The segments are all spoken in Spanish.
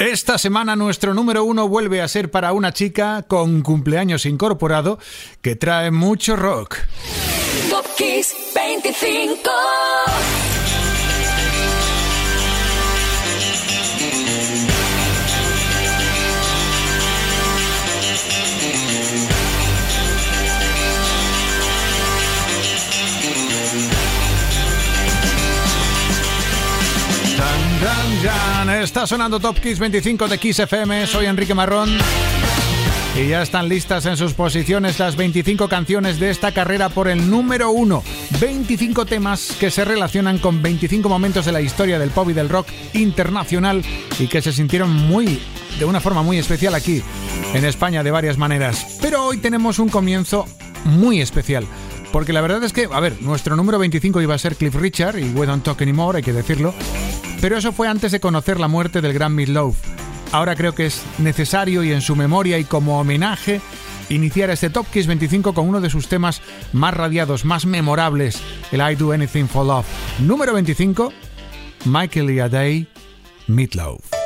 Esta semana nuestro número uno vuelve a ser para una chica con cumpleaños incorporado que trae mucho rock. Top Kiss 25. Está sonando Top Kiss 25 de Kiss FM. Soy Enrique Marrón. Y ya están listas en sus posiciones las 25 canciones de esta carrera por el número 1. 25 temas que se relacionan con 25 momentos de la historia del pop y del rock internacional y que se sintieron muy, de una forma muy especial aquí en España de varias maneras. Pero hoy tenemos un comienzo muy especial. Porque la verdad es que, a ver, nuestro número 25 iba a ser Cliff Richard y We Don't Talk Anymore, hay que decirlo. Pero eso fue antes de conocer la muerte del gran Love. Ahora creo que es necesario y en su memoria y como homenaje iniciar este Top Kiss 25 con uno de sus temas más radiados, más memorables, el I Do Anything for Love. Número 25, Michael y Adey, Meatloaf.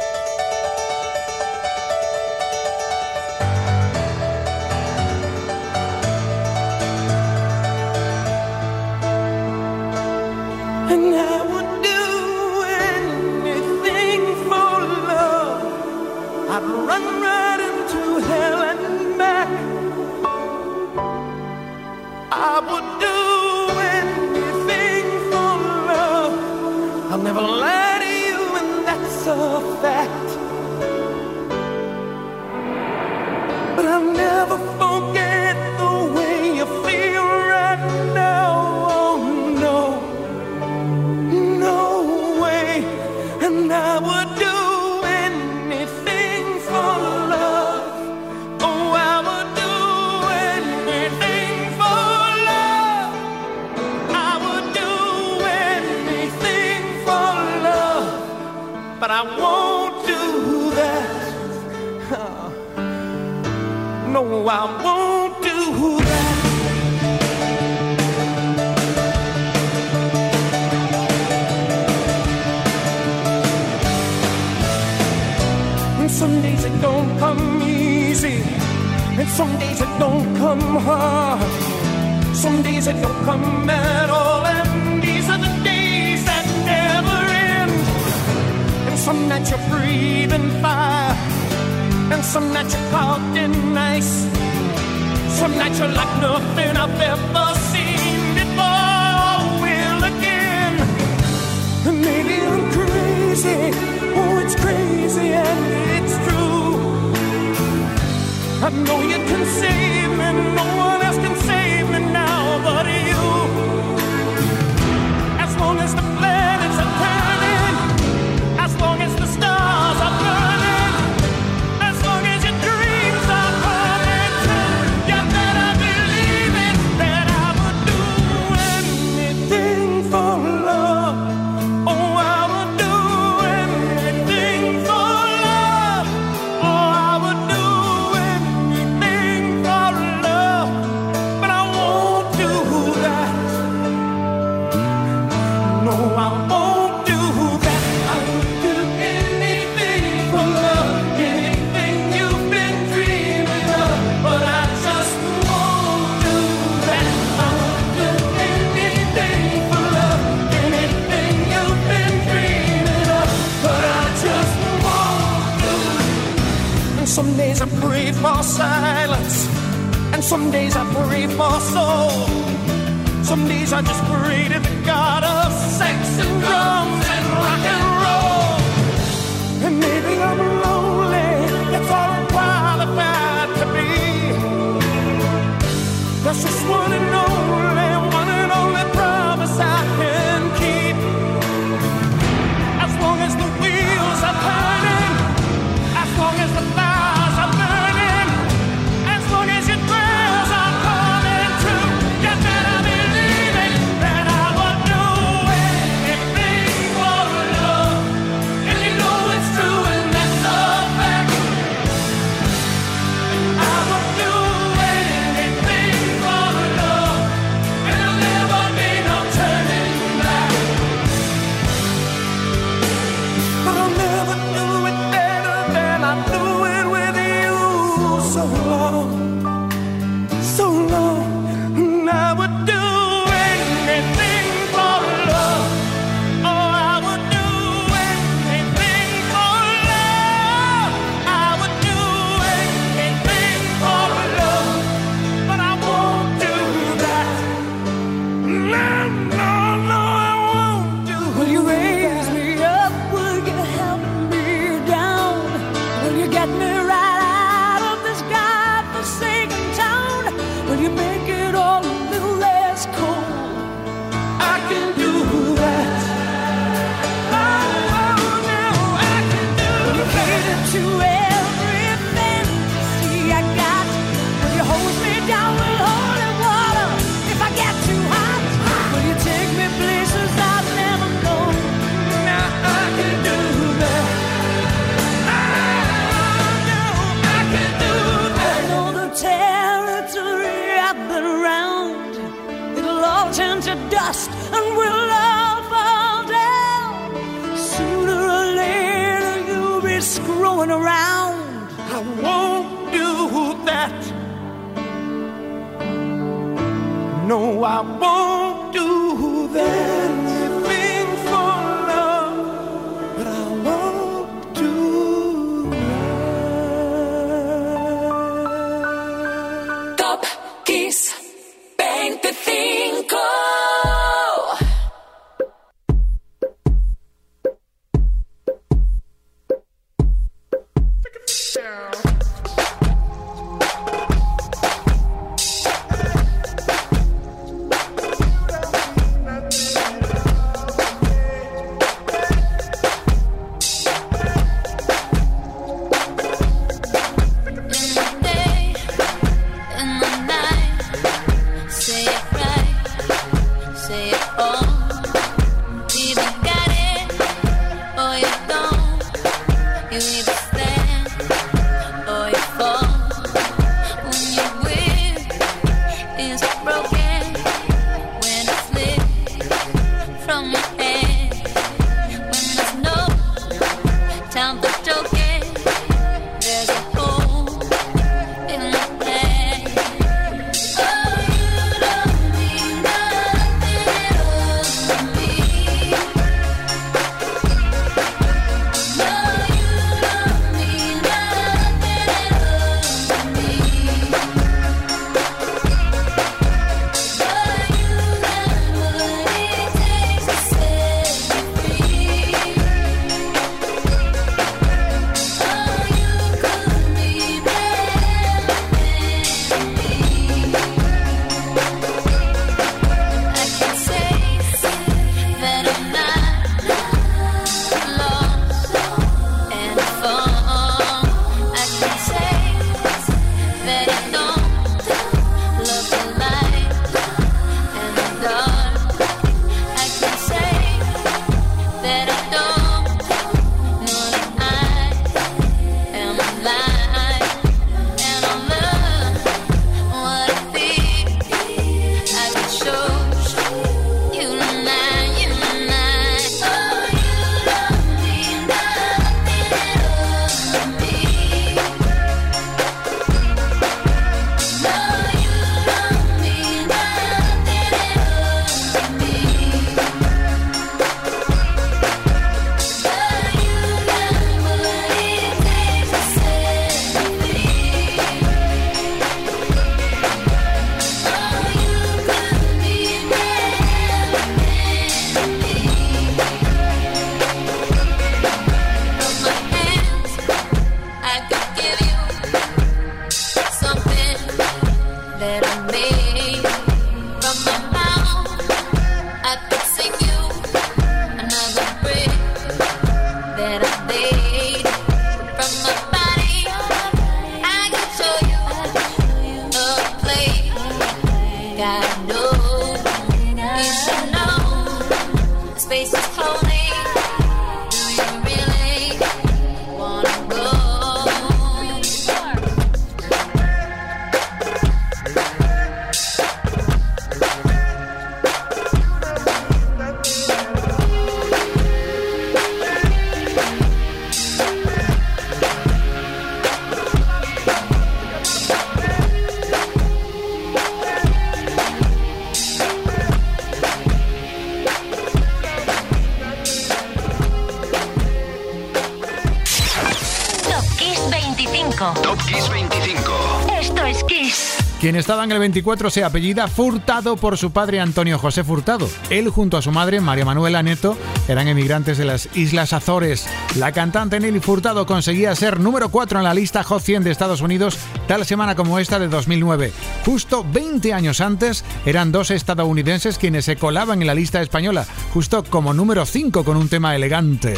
Quien estaba en el 24 se apellida Furtado por su padre Antonio José Furtado. Él junto a su madre María Manuela Neto eran emigrantes de las Islas Azores. La cantante Nelly Furtado conseguía ser número 4 en la lista Hot 100 de Estados Unidos tal semana como esta de 2009. Justo 20 años antes eran dos estadounidenses quienes se colaban en la lista española, justo como número 5 con un tema elegante.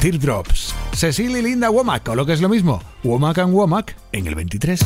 Teardrops. Cecilia y Linda Womack, o lo que es lo mismo, Womack and Womack en el 23.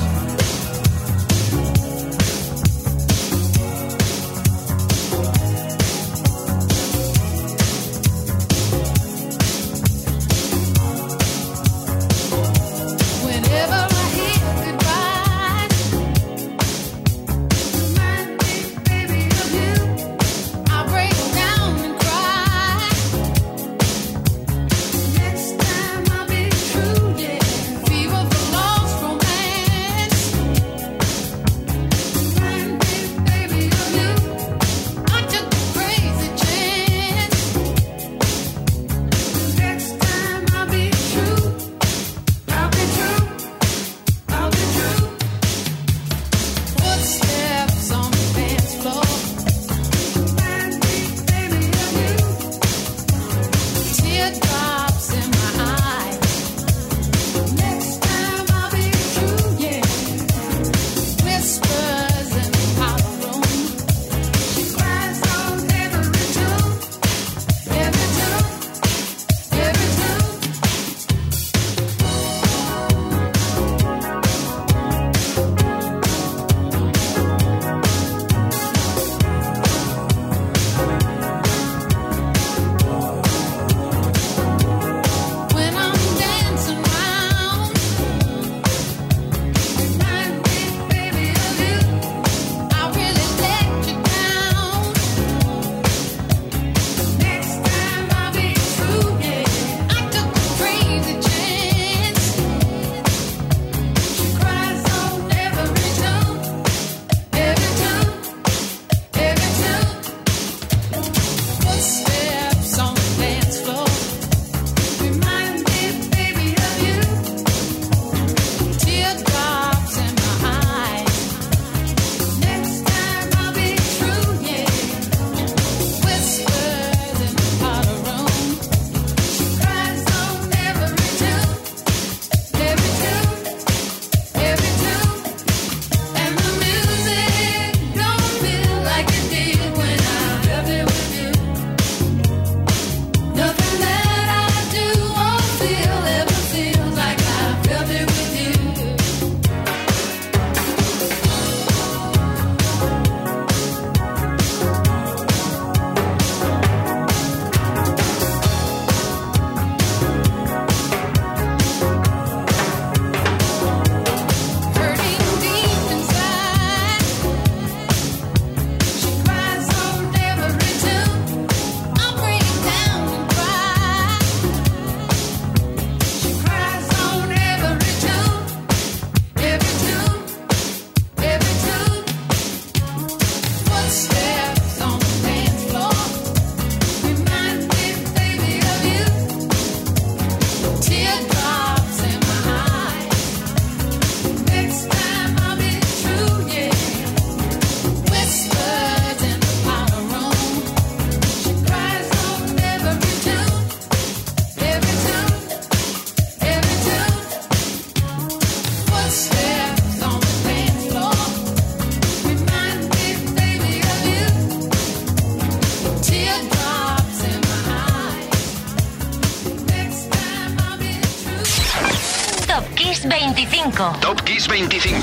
25.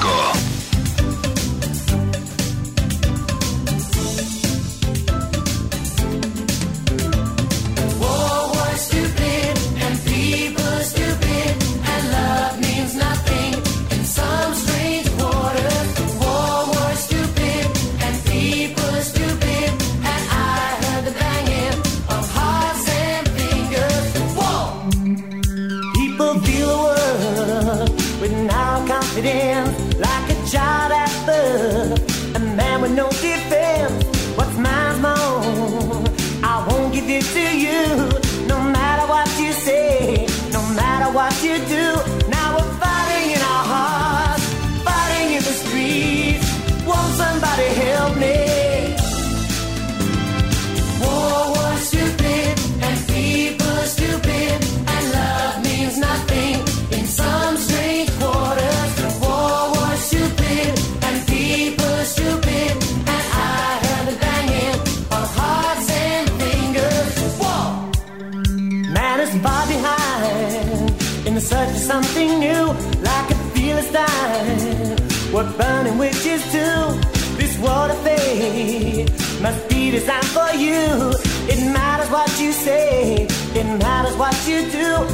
It matters what you say, it matters what you do.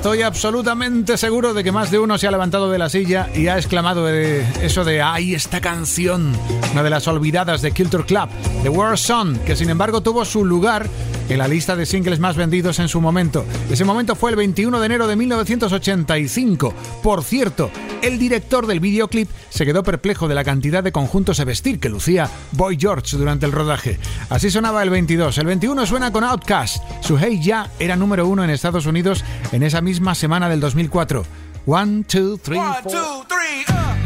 Estoy absolutamente seguro de que más de uno se ha levantado de la silla y ha exclamado eso de ¡ay, esta canción! Una de las olvidadas de Culture Club, The World Song, que sin embargo tuvo su lugar en la lista de singles más vendidos en su momento. Ese momento fue el 21 de enero de 1985. Por cierto, el director del videoclip se quedó perplejo de la cantidad de conjuntos a vestir que lucía Boy George durante el rodaje. Así sonaba el 22. El 21 suena con Outkast. Su Hey Ya era número uno en Estados Unidos en esa misma semana del 2004. One, two, three, four. Cause we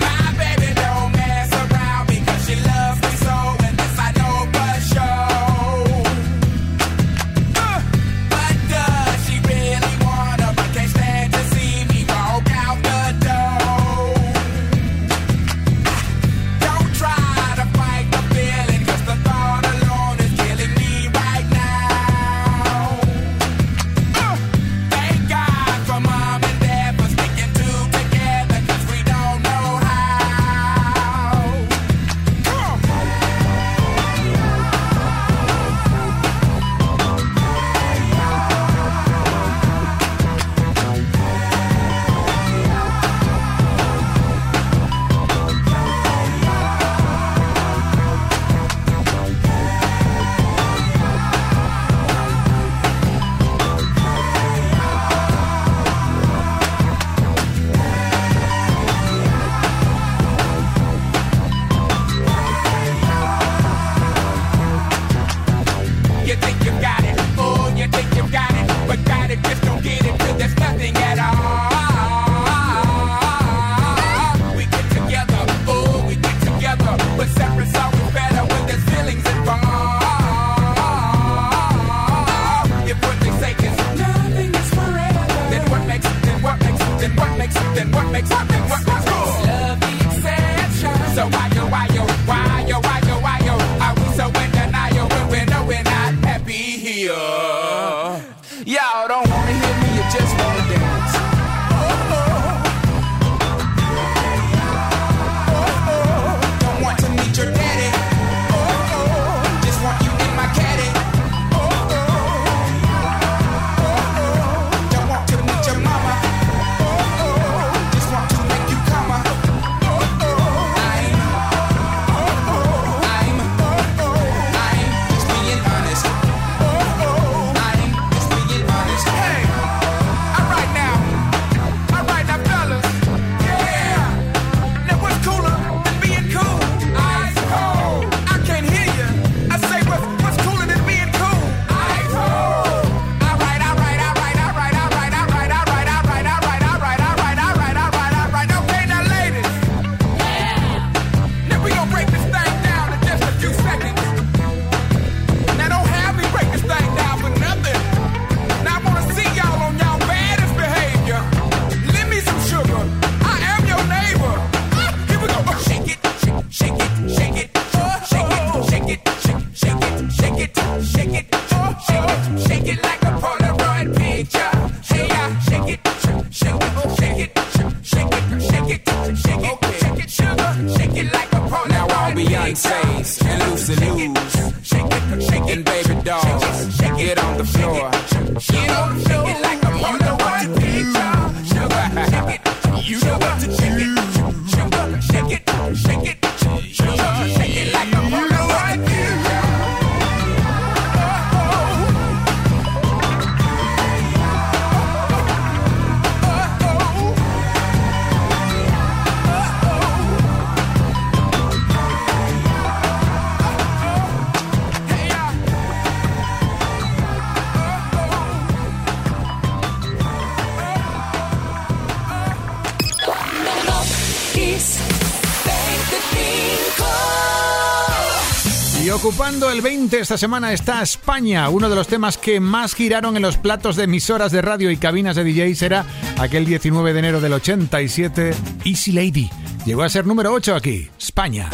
Ocupando el 20 esta semana está España. Uno de los temas que más giraron en los platos de emisoras de radio y cabinas de DJs era aquel 19 de enero del 87, Easy Lady. Llegó a ser número 8 aquí, España.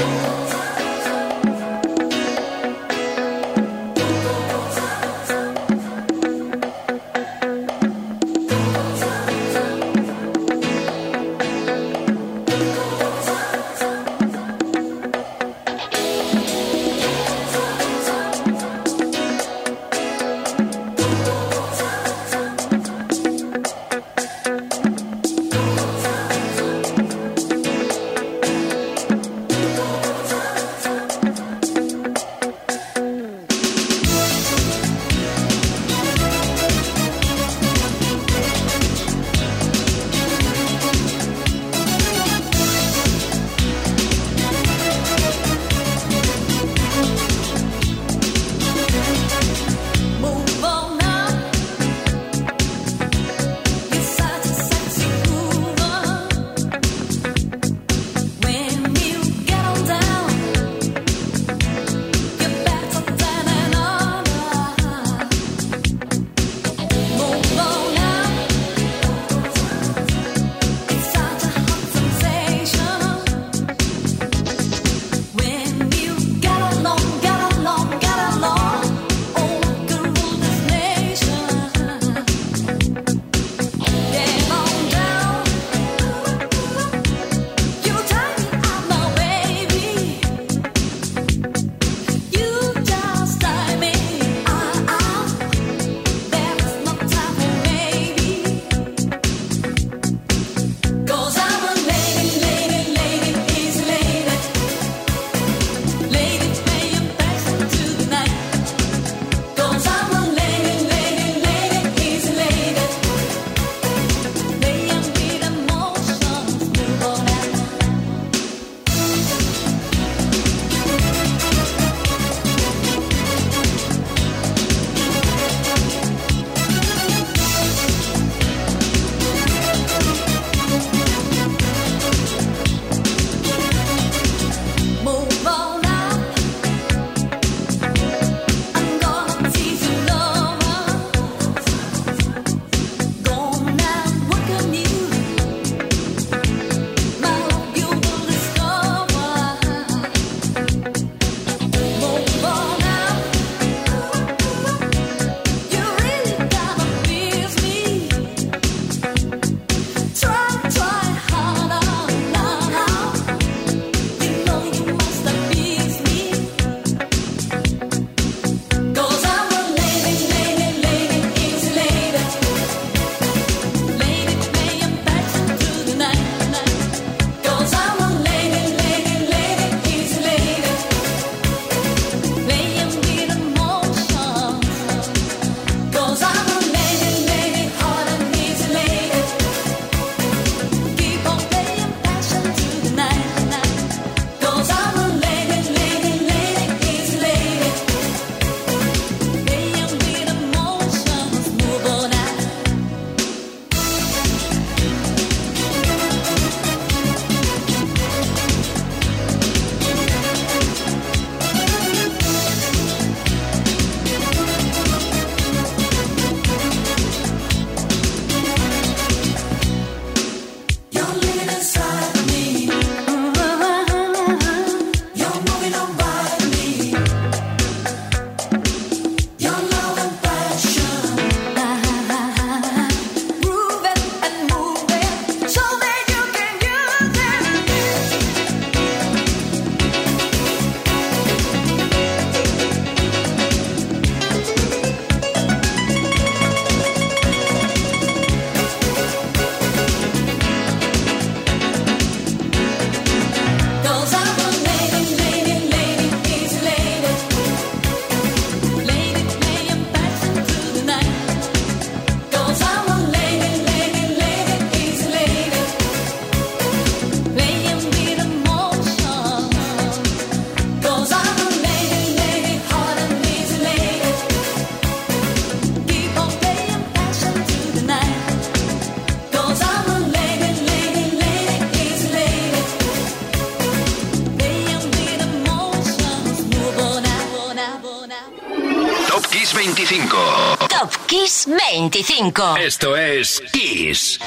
25. Esto es Kiss.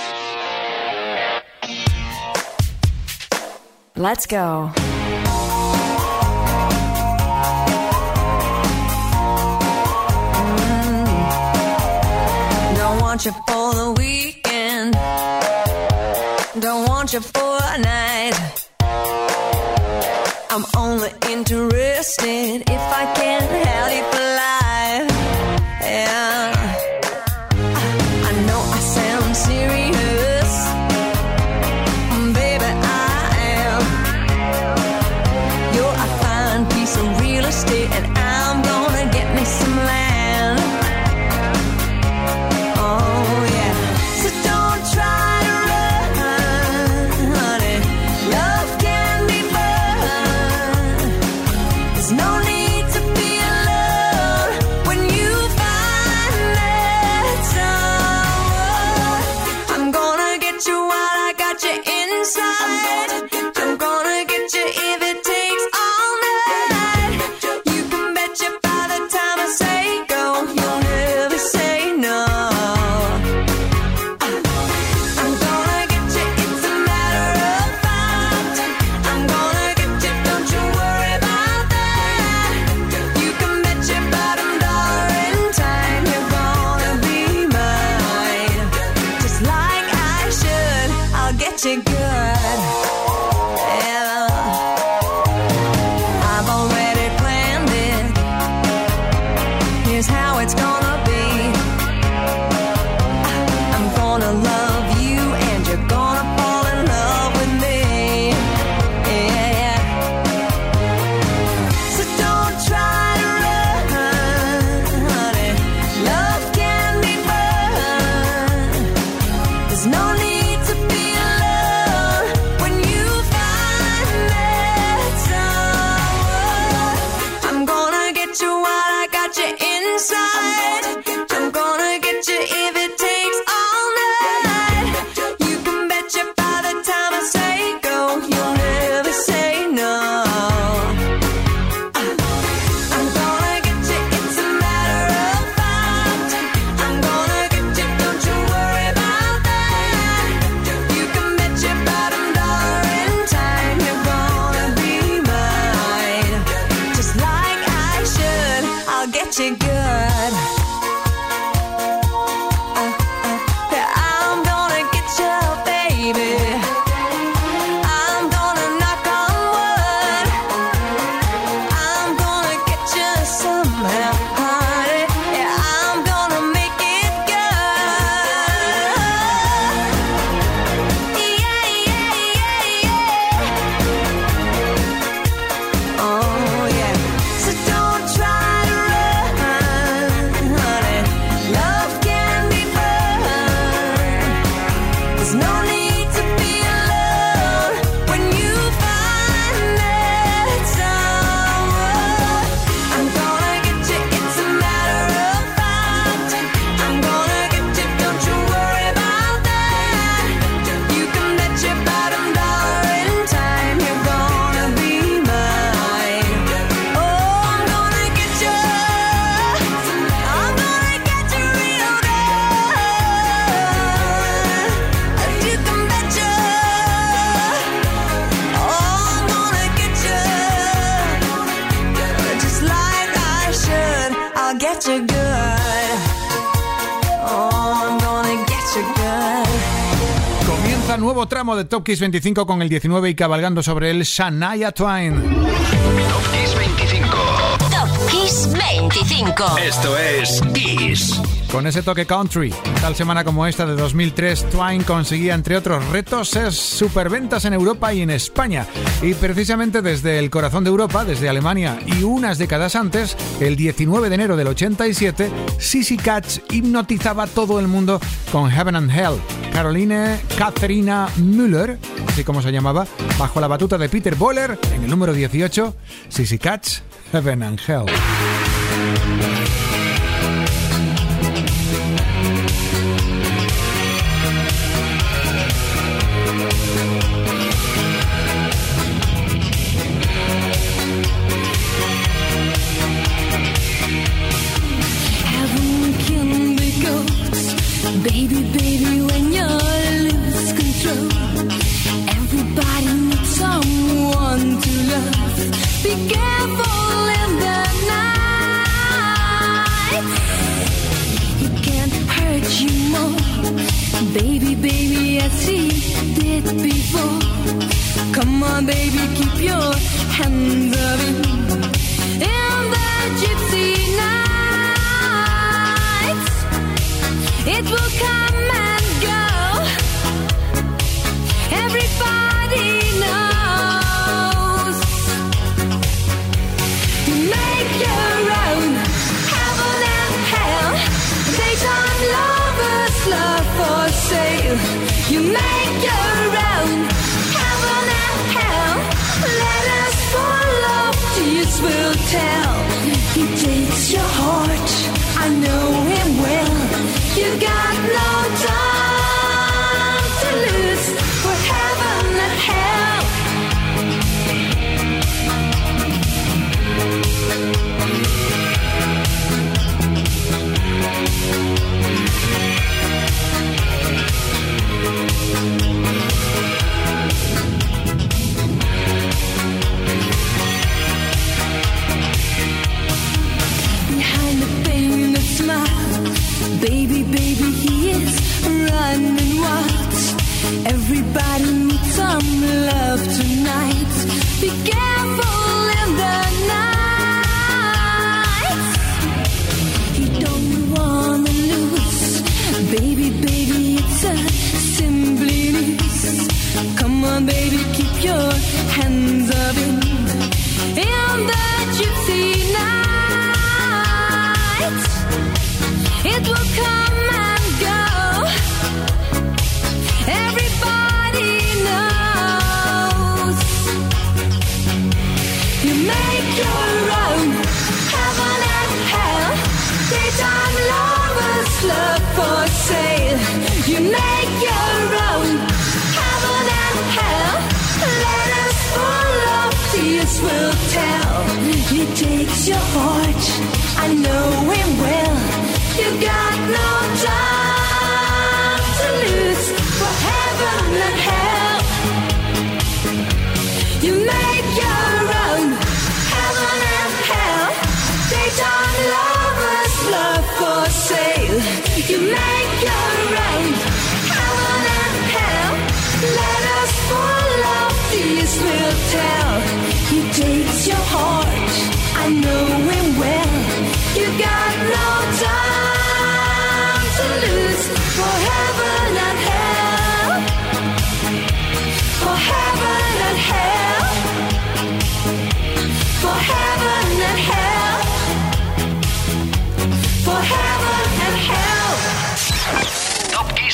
Let's go. Mm. Don't want you for the weekend. Don't want you for a night. I'm only interested if I can help you. de Top Kiss 25 con el 19 y cabalgando sobre el Shania Twain. Kiss 25. Esto es Kiss. Con ese toque country, tal semana como esta de 2003, Twine conseguía, entre otros retos, ser superventas en Europa y en España. Y precisamente desde el corazón de Europa, desde Alemania y unas décadas antes, el 19 de enero del 87, Sissy Catch hipnotizaba a todo el mundo con Heaven and Hell. Caroline Katharina Müller, así como se llamaba, bajo la batuta de Peter Boller, en el número 18, Sissy Catch Hebben nou een geld. Everybody needs some love tonight. Be careful in the night. You don't wanna lose, baby, baby. It's a simply loose. Come on, baby, keep your hands up in, in the gypsy night. It will come. takes your heart. I know it will. You got.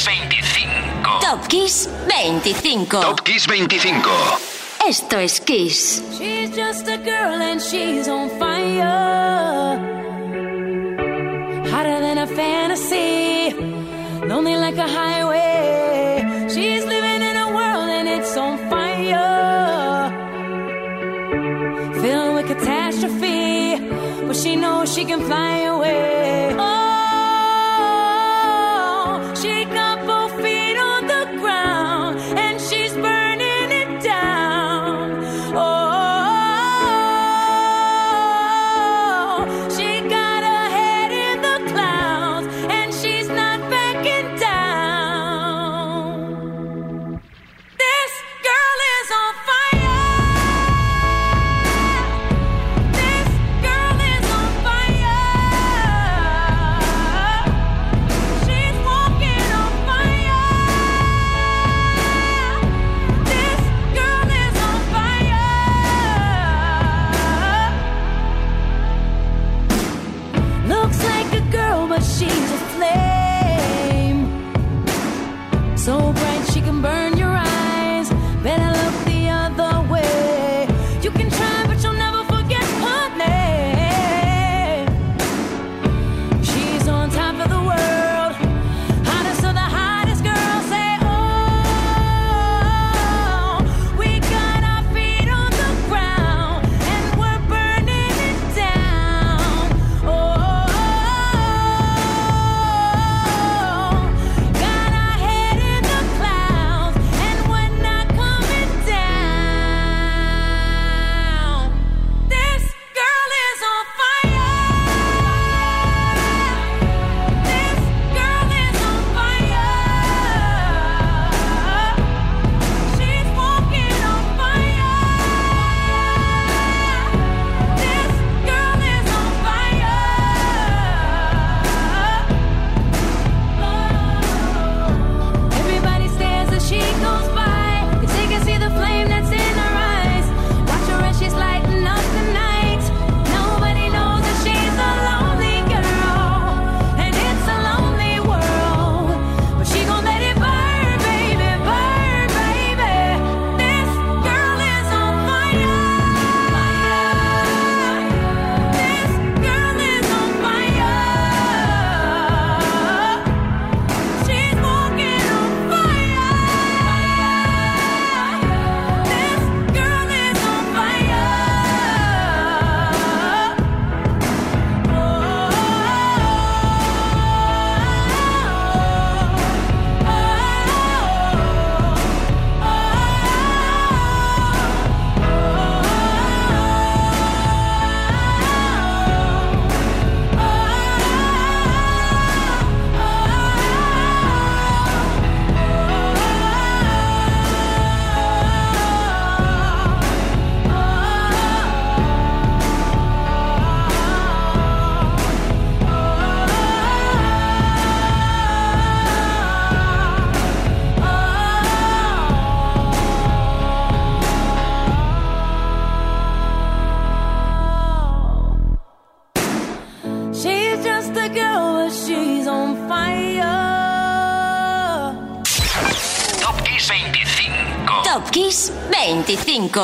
25. Top Kiss 25. Top Kiss 25. Esto es Kiss. She's just a girl and she's on fire. Hotter than a fantasy. Lonely like a highway. She's living in a world and it's on fire. Filled with catastrophe. But she knows she can fly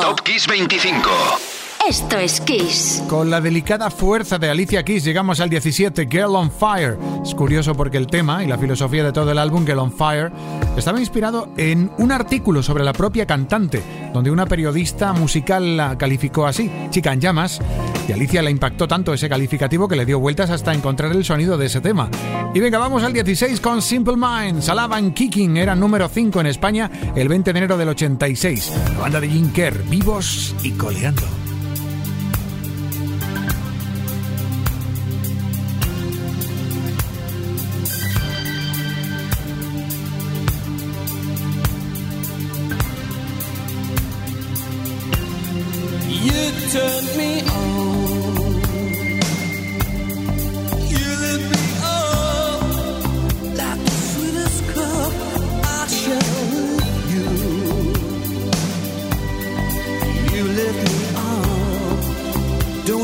Top Kiss 25. Esto es Kiss. Con la delicada fuerza de Alicia Keys llegamos al 17, Girl on Fire. Es curioso porque el tema y la filosofía de todo el álbum, Girl on Fire, estaba inspirado en un artículo sobre la propia cantante, donde una periodista musical la calificó así, chica en llamas, y Alicia le impactó tanto ese calificativo que le dio vueltas hasta encontrar el sonido de ese tema. Y venga, vamos al 16 con Simple Minds. Alaban Kicking era número 5 en España el 20 de enero del 86. La banda de Jim Kerr, vivos y coleando.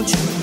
You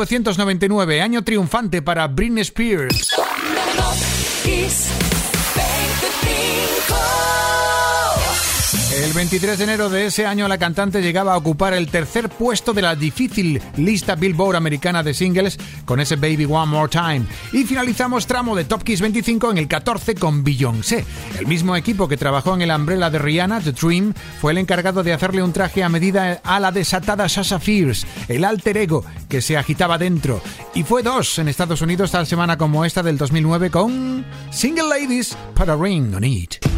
1999, año triunfante para Britney Spears. 23 de enero de ese año la cantante llegaba a ocupar el tercer puesto de la difícil lista Billboard americana de singles con ese Baby One More Time. Y finalizamos tramo de Top Kiss 25 en el 14 con Beyoncé. El mismo equipo que trabajó en el Umbrella de Rihanna, The Dream, fue el encargado de hacerle un traje a medida a la desatada Sasha Fierce, el alter ego que se agitaba dentro. Y fue dos en Estados Unidos tal semana como esta del 2009 con Single Ladies para Ring on It.